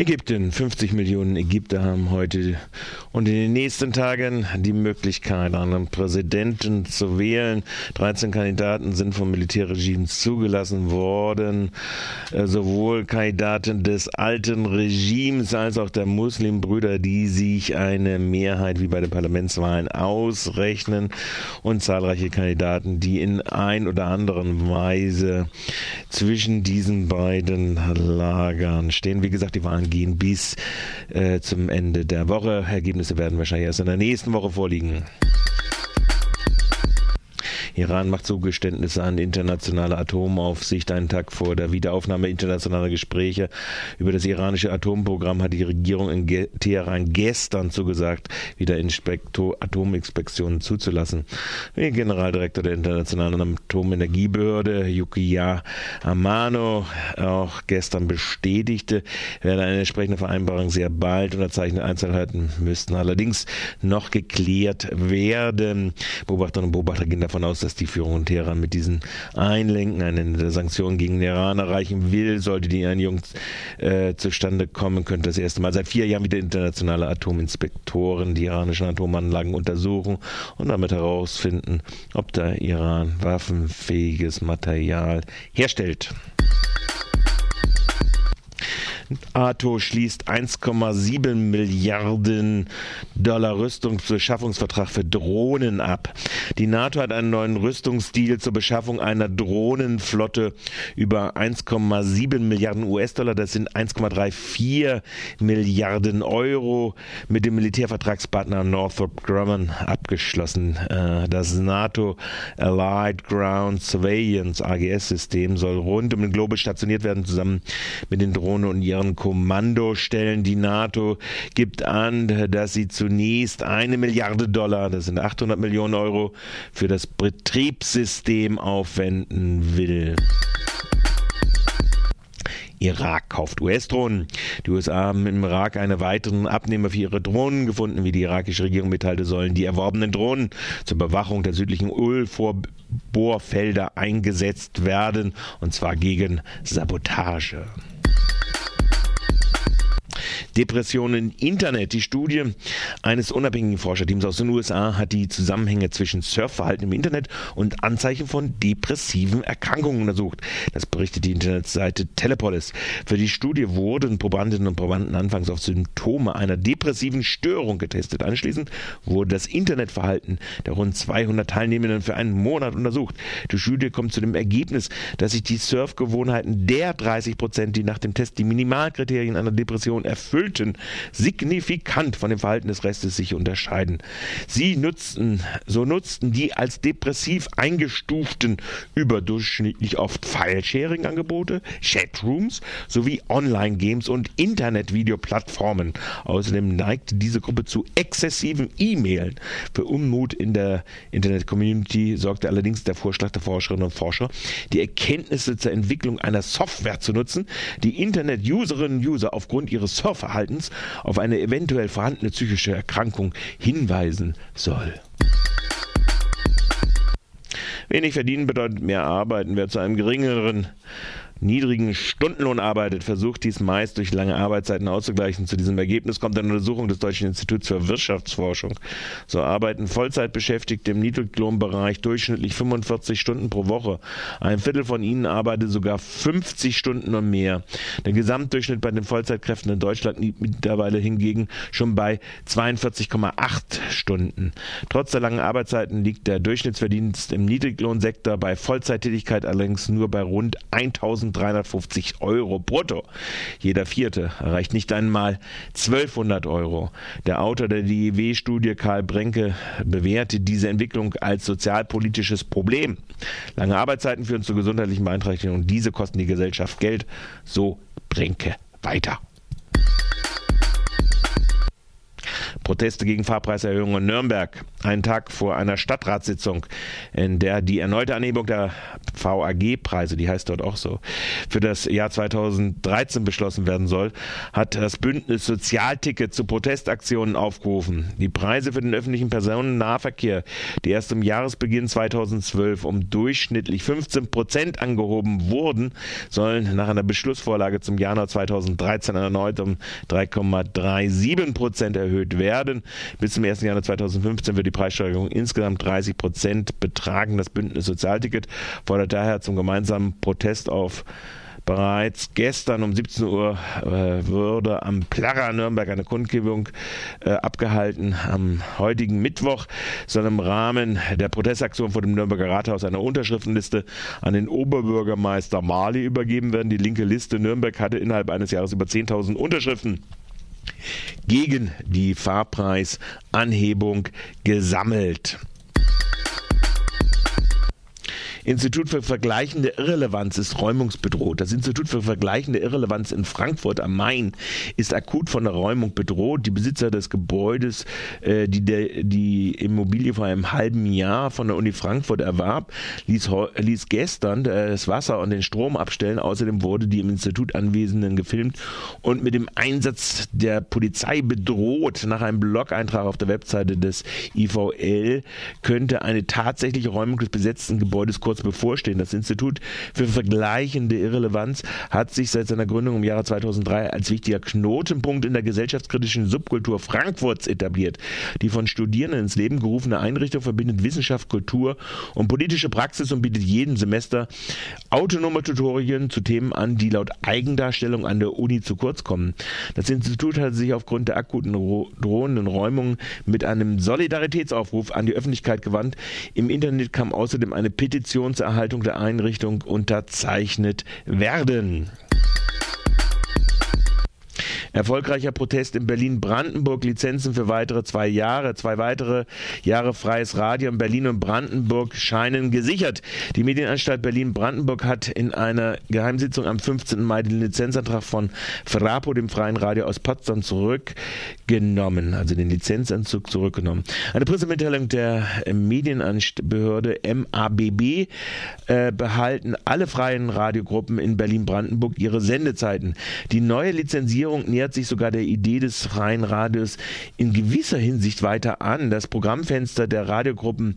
Ägypten. 50 Millionen Ägypter haben heute und in den nächsten Tagen die Möglichkeit, einen Präsidenten zu wählen. 13 Kandidaten sind vom Militärregime zugelassen worden. Äh, sowohl Kandidaten des alten Regimes als auch der Muslimbrüder, die sich eine Mehrheit wie bei den Parlamentswahlen ausrechnen und zahlreiche Kandidaten, die in ein oder anderen Weise zwischen diesen beiden Lagern stehen. Wie gesagt, die Wahlen gehen bis äh, zum Ende der Woche. Ergebnisse werden wahrscheinlich erst in der nächsten Woche vorliegen. Iran macht Zugeständnisse an die internationale Atomaufsicht. Einen Tag vor der Wiederaufnahme internationaler Gespräche über das iranische Atomprogramm hat die Regierung in Teheran gestern zugesagt, wieder Atominspektionen zuzulassen. Wie Generaldirektor der Internationalen Atomenergiebehörde Yukiya Amano auch gestern bestätigte, werde eine entsprechende Vereinbarung sehr bald unterzeichnet. Einzelheiten müssten allerdings noch geklärt werden. Beobachterinnen und Beobachter gehen davon aus, dass die Führung Teheran mit diesen Einlenken ein Ende der Sanktionen gegen den Iran erreichen will. Sollte die Einigung äh, zustande kommen, könnte das erste Mal seit vier Jahren wieder internationale Atominspektoren die iranischen Atomanlagen untersuchen und damit herausfinden, ob der Iran waffenfähiges Material herstellt. NATO schließt 1,7 Milliarden Dollar Rüstungsbeschaffungsvertrag für Drohnen ab. Die NATO hat einen neuen Rüstungsdeal zur Beschaffung einer Drohnenflotte über 1,7 Milliarden US-Dollar, das sind 1,34 Milliarden Euro, mit dem Militärvertragspartner Northrop Grumman abgeschlossen. Äh, das NATO Allied Ground Surveillance AGS-System soll rund um den Globus stationiert werden, zusammen mit den Drohnen und ihren ihren Kommandostellen. Die NATO gibt an, dass sie zunächst eine Milliarde Dollar, das sind 800 Millionen Euro, für das Betriebssystem aufwenden will. Irak kauft US-Drohnen. Die USA haben im Irak einen weiteren Abnehmer für ihre Drohnen gefunden. Wie die irakische Regierung mitteilte, sollen die erworbenen Drohnen zur Bewachung der südlichen Ölvorbohrfelder eingesetzt werden, und zwar gegen Sabotage. Depressionen Internet. Die Studie eines unabhängigen Forscherteams aus den USA hat die Zusammenhänge zwischen Surfverhalten im Internet und Anzeichen von depressiven Erkrankungen untersucht. Das berichtet die Internetseite Telepolis. Für die Studie wurden Probandinnen und Probanden anfangs auf Symptome einer depressiven Störung getestet. Anschließend wurde das Internetverhalten der rund 200 Teilnehmenden für einen Monat untersucht. Die Studie kommt zu dem Ergebnis, dass sich die Surfgewohnheiten der 30 Prozent, die nach dem Test die Minimalkriterien einer Depression erfüllen, Erfüllten signifikant von dem Verhalten des Restes sich unterscheiden. Sie nutzten, so nutzten die als depressiv eingestuften überdurchschnittlich oft File-Sharing-Angebote, Chatrooms sowie Online-Games und Internet-Video-Plattformen. Außerdem neigte diese Gruppe zu exzessiven E-Mailen. Für Unmut in der Internet-Community sorgte allerdings der Vorschlag der Forscherinnen und Forscher, die Erkenntnisse zur Entwicklung einer Software zu nutzen, die Internet-Userinnen und User aufgrund ihres Surfverhaltens Verhaltens auf eine eventuell vorhandene psychische Erkrankung hinweisen soll. Wenig verdienen bedeutet mehr arbeiten. Wer zu einem geringeren niedrigen Stundenlohn arbeitet, versucht dies meist durch lange Arbeitszeiten auszugleichen. Zu diesem Ergebnis kommt eine Untersuchung des Deutschen Instituts für Wirtschaftsforschung. So arbeiten Vollzeitbeschäftigte im Niedriglohnbereich durchschnittlich 45 Stunden pro Woche. Ein Viertel von ihnen arbeitet sogar 50 Stunden und mehr. Der Gesamtdurchschnitt bei den Vollzeitkräften in Deutschland liegt mittlerweile hingegen schon bei 42,8 Stunden. Trotz der langen Arbeitszeiten liegt der Durchschnittsverdienst im Niedriglohnsektor bei Vollzeittätigkeit allerdings nur bei rund 1000 1350 Euro brutto. Jeder Vierte erreicht nicht einmal 1200 Euro. Der Autor der DIW-Studie Karl Brenke bewertet diese Entwicklung als sozialpolitisches Problem. Lange Arbeitszeiten führen zu gesundheitlichen Beeinträchtigungen und diese kosten die Gesellschaft Geld. So Brenke weiter. Proteste gegen Fahrpreiserhöhungen in Nürnberg. Einen Tag vor einer Stadtratssitzung, in der die erneute Anhebung der VAG-Preise, die heißt dort auch so, für das Jahr 2013 beschlossen werden soll, hat das Bündnis Sozialticket zu Protestaktionen aufgerufen. Die Preise für den öffentlichen Personennahverkehr, die erst im Jahresbeginn 2012 um durchschnittlich 15 Prozent angehoben wurden, sollen nach einer Beschlussvorlage zum Januar 2013 erneut um 3,37 Prozent erhöht werden. Bis zum 1. Januar 2015 wird die Preissteigerung insgesamt 30 Prozent betragen. Das Bündnis Sozialticket fordert daher zum gemeinsamen Protest auf Bereits gestern um 17 Uhr äh, wurde am Plarra Nürnberg eine Kundgebung äh, abgehalten. Am heutigen Mittwoch soll im Rahmen der Protestaktion vor dem Nürnberger Rathaus eine Unterschriftenliste an den Oberbürgermeister Mali übergeben werden. Die linke Liste Nürnberg hatte innerhalb eines Jahres über 10.000 Unterschriften gegen die Fahrpreisanhebung gesammelt. Institut für vergleichende Irrelevanz ist räumungsbedroht. Das Institut für vergleichende Irrelevanz in Frankfurt am Main ist akut von der Räumung bedroht. Die Besitzer des Gebäudes, äh, die der, die Immobilie vor einem halben Jahr von der Uni Frankfurt erwarb, ließ, ließ gestern äh, das Wasser und den Strom abstellen. Außerdem wurde die im Institut Anwesenden gefilmt und mit dem Einsatz der Polizei bedroht. Nach einem Blog-Eintrag auf der Webseite des IVL könnte eine tatsächliche Räumung des besetzten Gebäudes kurz kurz bevorstehen. Das Institut für vergleichende Irrelevanz hat sich seit seiner Gründung im Jahre 2003 als wichtiger Knotenpunkt in der gesellschaftskritischen Subkultur Frankfurts etabliert. Die von Studierenden ins Leben gerufene Einrichtung verbindet Wissenschaft, Kultur und politische Praxis und bietet jedem Semester autonome Tutorien zu Themen an, die laut Eigendarstellung an der Uni zu kurz kommen. Das Institut hat sich aufgrund der akuten drohenden Räumungen mit einem Solidaritätsaufruf an die Öffentlichkeit gewandt. Im Internet kam außerdem eine Petition Funktionserhaltung der Einrichtung unterzeichnet werden. Erfolgreicher Protest in Berlin-Brandenburg, Lizenzen für weitere zwei Jahre. Zwei weitere Jahre freies Radio in Berlin und Brandenburg scheinen gesichert. Die Medienanstalt Berlin-Brandenburg hat in einer Geheimsitzung am 15. Mai den Lizenzantrag von Frapo, dem freien Radio aus Potsdam, zurückgenommen, also den Lizenzanzug zurückgenommen. Eine Pressemitteilung der Medienbehörde MABB äh, behalten alle freien Radiogruppen in Berlin-Brandenburg ihre Sendezeiten. Die neue Lizenzierung nähert sich sogar der Idee des freien Radios in gewisser Hinsicht weiter an. Das Programmfenster der Radiogruppen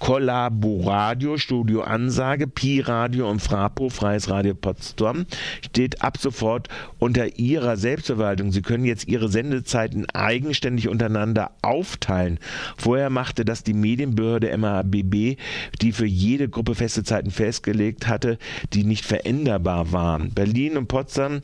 Collaboradio, Studio Ansage, Pi Radio und Frapo, Freies Radio Potsdam, steht ab sofort unter ihrer Selbstverwaltung. Sie können jetzt ihre Sendezeiten eigenständig untereinander aufteilen. Vorher machte das die Medienbehörde MABB, die für jede Gruppe feste Zeiten festgelegt hatte, die nicht veränderbar waren. Berlin und Potsdam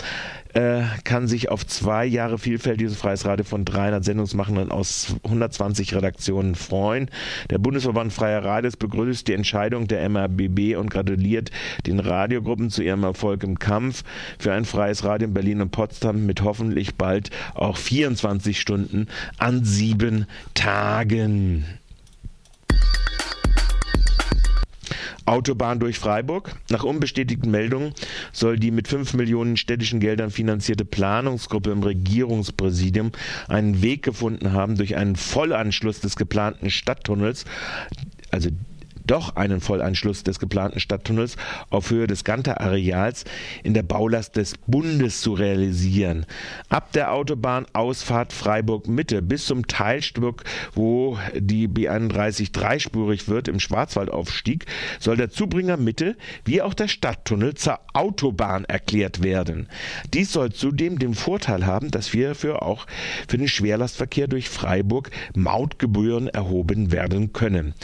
äh, kann sich auf zwei Jahre vielfältiges freies Radio von 300 Sendungsmachenden aus 120 Redaktionen freuen. Der Bundesverband Freier Radios begrüßt die Entscheidung der MRBB und gratuliert den Radiogruppen zu ihrem Erfolg im Kampf für ein freies Radio in Berlin und Potsdam mit hoffentlich bald auch 24 Stunden an sieben Tagen. Autobahn durch Freiburg. Nach unbestätigten Meldungen soll die mit 5 Millionen städtischen Geldern finanzierte Planungsgruppe im Regierungspräsidium einen Weg gefunden haben, durch einen Vollanschluss des geplanten Stadttunnels also doch einen Vollanschluss des geplanten Stadttunnels auf Höhe des Ganter-Areals in der Baulast des Bundes zu realisieren. Ab der Autobahnausfahrt Freiburg-Mitte bis zum Teilstück, wo die B31 dreispurig wird, im Schwarzwaldaufstieg, soll der Zubringer Mitte wie auch der Stadttunnel zur Autobahn erklärt werden. Dies soll zudem den Vorteil haben, dass wir für auch für den Schwerlastverkehr durch Freiburg Mautgebühren erhoben werden können.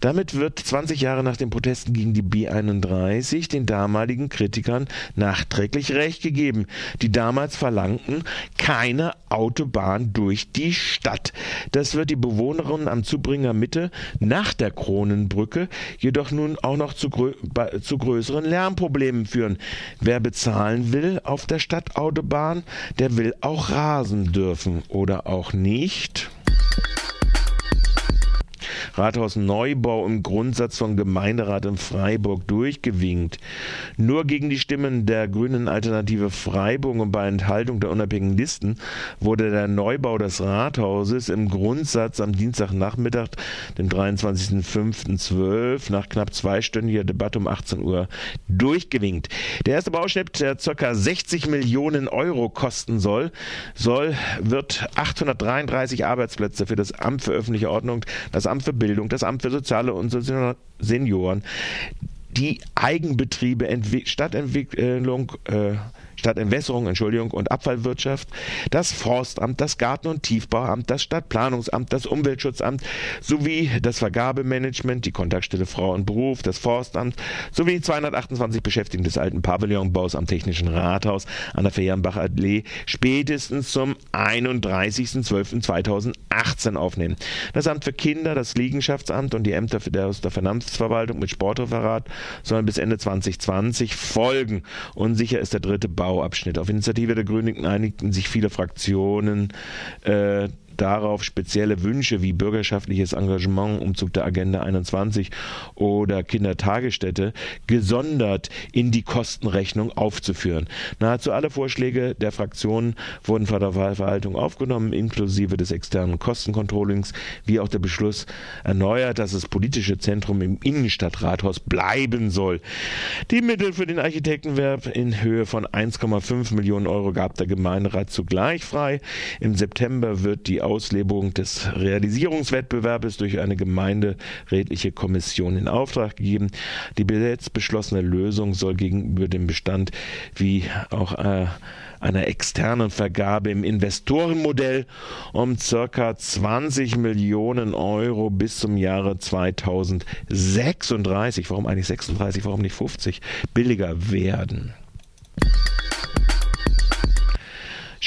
Damit wird 20 Jahre nach den Protesten gegen die B31 den damaligen Kritikern nachträglich recht gegeben, die damals verlangten, keine Autobahn durch die Stadt. Das wird die Bewohnerinnen am Zubringer Mitte nach der Kronenbrücke jedoch nun auch noch zu, grö zu größeren Lärmproblemen führen. Wer bezahlen will auf der Stadtautobahn, der will auch rasen dürfen oder auch nicht. Rathausneubau im Grundsatz von Gemeinderat in Freiburg durchgewinkt. Nur gegen die Stimmen der Grünen Alternative Freiburg und bei Enthaltung der unabhängigen Listen wurde der Neubau des Rathauses im Grundsatz am Dienstagnachmittag, dem 23.05.12, nach knapp zweistündiger Debatte um 18 Uhr durchgewinkt. Der erste Bauschnitt, der ca. 60 Millionen Euro kosten soll, soll, wird 833 Arbeitsplätze für das Amt für öffentliche Ordnung, das Amt für Bildung, das Amt für Soziale und Senioren, die Eigenbetriebe, Entwi Stadtentwicklung, äh, Stadtentwässerung, Entschuldigung, und Abfallwirtschaft, das Forstamt, das Garten- und Tiefbauamt, das Stadtplanungsamt, das Umweltschutzamt sowie das Vergabemanagement, die Kontaktstelle Frau und Beruf, das Forstamt sowie 228 Beschäftigten des alten Pavillonbaus am Technischen Rathaus an der Ferienbach Allee spätestens zum 31.12.2018 aufnehmen. Das Amt für Kinder, das Liegenschaftsamt und die Ämter aus der Finanzverwaltung mit Sportreferat sollen bis Ende 2020 folgen. Und sicher ist der dritte Bau Bauabschnitt. Auf Initiative der Grünen einigten sich viele Fraktionen äh, darauf spezielle Wünsche wie bürgerschaftliches Engagement, Umzug der Agenda 21 oder Kindertagesstätte gesondert in die Kostenrechnung aufzuführen. Nahezu alle Vorschläge der Fraktionen wurden von der Wahlverwaltung aufgenommen, inklusive des externen Kostencontrollings, wie auch der Beschluss erneuert, dass das politische Zentrum im Innenstadtrathaus bleiben soll. Die Mittel für den Architektenwerb in Höhe von 1,5 Millionen Euro gab der Gemeinderat zugleich frei. Im September wird die Auslebung des Realisierungswettbewerbes durch eine gemeinderätliche Kommission in Auftrag gegeben. Die jetzt beschlossene Lösung soll gegenüber dem Bestand wie auch äh, einer externen Vergabe im Investorenmodell um circa 20 Millionen Euro bis zum Jahre 2036, warum eigentlich 36, warum nicht 50, billiger werden.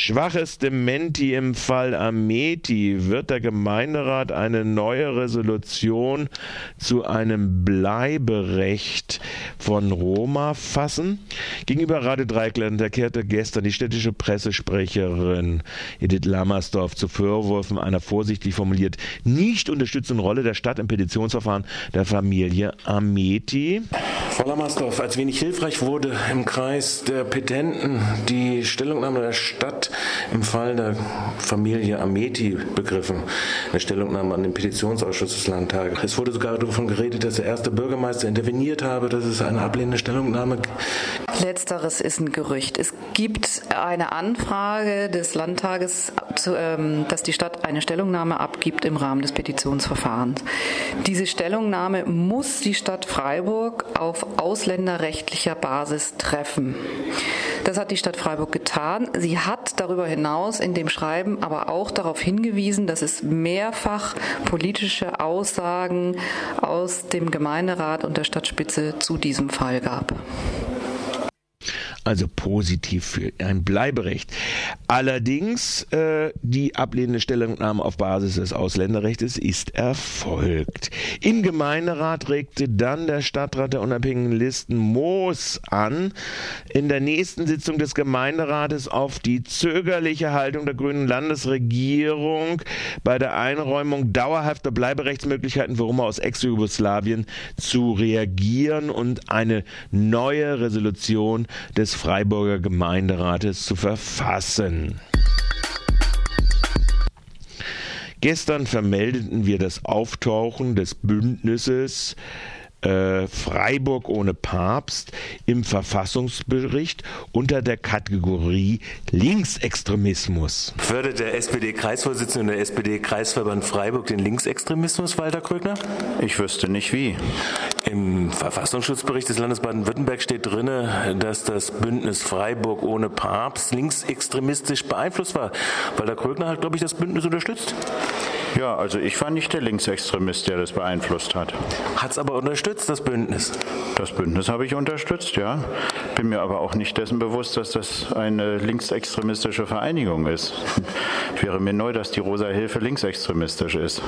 Schwaches Dementi im Fall Ameti wird der Gemeinderat eine neue Resolution zu einem Bleiberecht von Roma fassen. Gegenüber Radio Dreikland erklärte gestern die städtische Pressesprecherin Edith Lammersdorf zu Vorwürfen einer vorsichtig formuliert nicht unterstützenden Rolle der Stadt im Petitionsverfahren der Familie Ameti. Frau Lammersdorf, als wenig hilfreich wurde im Kreis der Petenten die Stellungnahme der Stadt im Fall der Familie Ameti begriffen. Eine Stellungnahme an den Petitionsausschuss des Landtages. Es wurde sogar davon geredet, dass der erste Bürgermeister interveniert habe, dass es eine ablehnende Stellungnahme Letzteres ist ein Gerücht. Es gibt eine Anfrage des Landtages, ähm, dass die Stadt eine Stellungnahme abgibt im Rahmen des Petitionsverfahrens. Diese Stellungnahme muss die Stadt Freiburg auf ausländerrechtlicher Basis treffen. Das hat die Stadt Freiburg getan. Sie hat darüber hinaus in dem Schreiben aber auch darauf hingewiesen, dass es mehrfach politische Aussagen aus dem Gemeinderat und der Stadtspitze zu diesem Fall gab also positiv für ein Bleiberecht. Allerdings äh, die ablehnende Stellungnahme auf Basis des Ausländerrechts ist erfolgt. Im Gemeinderat regte dann der Stadtrat der unabhängigen Listen Moos an, in der nächsten Sitzung des Gemeinderates auf die zögerliche Haltung der grünen Landesregierung bei der Einräumung dauerhafter Bleiberechtsmöglichkeiten für Roma aus Ex-Jugoslawien zu reagieren und eine neue Resolution des Freiburger Gemeinderates zu verfassen. Gestern vermeldeten wir das Auftauchen des Bündnisses äh, Freiburg ohne Papst im Verfassungsbericht unter der Kategorie Linksextremismus. Fördert der SPD-Kreisvorsitzende und der SPD-Kreisverband Freiburg den Linksextremismus, Walter Krögner? Ich wüsste nicht wie. Im Verfassungsschutzbericht des Landes Baden-Württemberg steht drin, dass das Bündnis Freiburg ohne Papst linksextremistisch beeinflusst war. Walter Krögner hat, glaube ich, das Bündnis unterstützt. Ja, also ich war nicht der Linksextremist, der das beeinflusst hat. Hat es aber unterstützt, das Bündnis? Das Bündnis habe ich unterstützt, ja. Bin mir aber auch nicht dessen bewusst, dass das eine linksextremistische Vereinigung ist. Es wäre mir neu, dass die Rosa Hilfe linksextremistisch ist.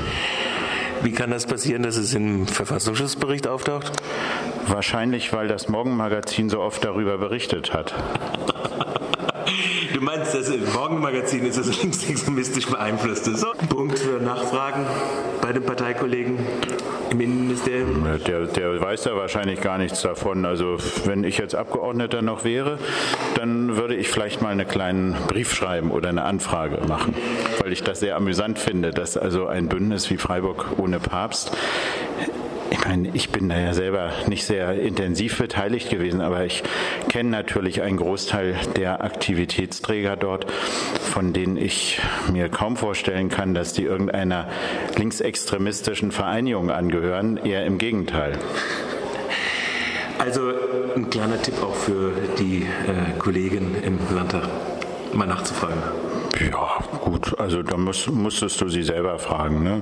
Wie kann das passieren, dass es im Verfassungsschutzbericht auftaucht? Wahrscheinlich, weil das Morgenmagazin so oft darüber berichtet hat. Du meinst, das Morgenmagazin ist das linksextremistisch beeinflusste. So, Punkt für Nachfragen bei den Parteikollegen im Innenministerium? Der, der weiß ja wahrscheinlich gar nichts davon. Also wenn ich jetzt Abgeordneter noch wäre, dann würde ich vielleicht mal einen kleinen Brief schreiben oder eine Anfrage machen, weil ich das sehr amüsant finde, dass also ein Bündnis wie Freiburg ohne Papst ich meine, ich bin da ja selber nicht sehr intensiv beteiligt gewesen, aber ich kenne natürlich einen Großteil der Aktivitätsträger dort, von denen ich mir kaum vorstellen kann, dass die irgendeiner linksextremistischen Vereinigung angehören. Eher im Gegenteil. Also ein kleiner Tipp auch für die äh, Kollegen im Landtag, mal nachzufragen. Ja, gut, also da musst, musstest du sie selber fragen. Ne?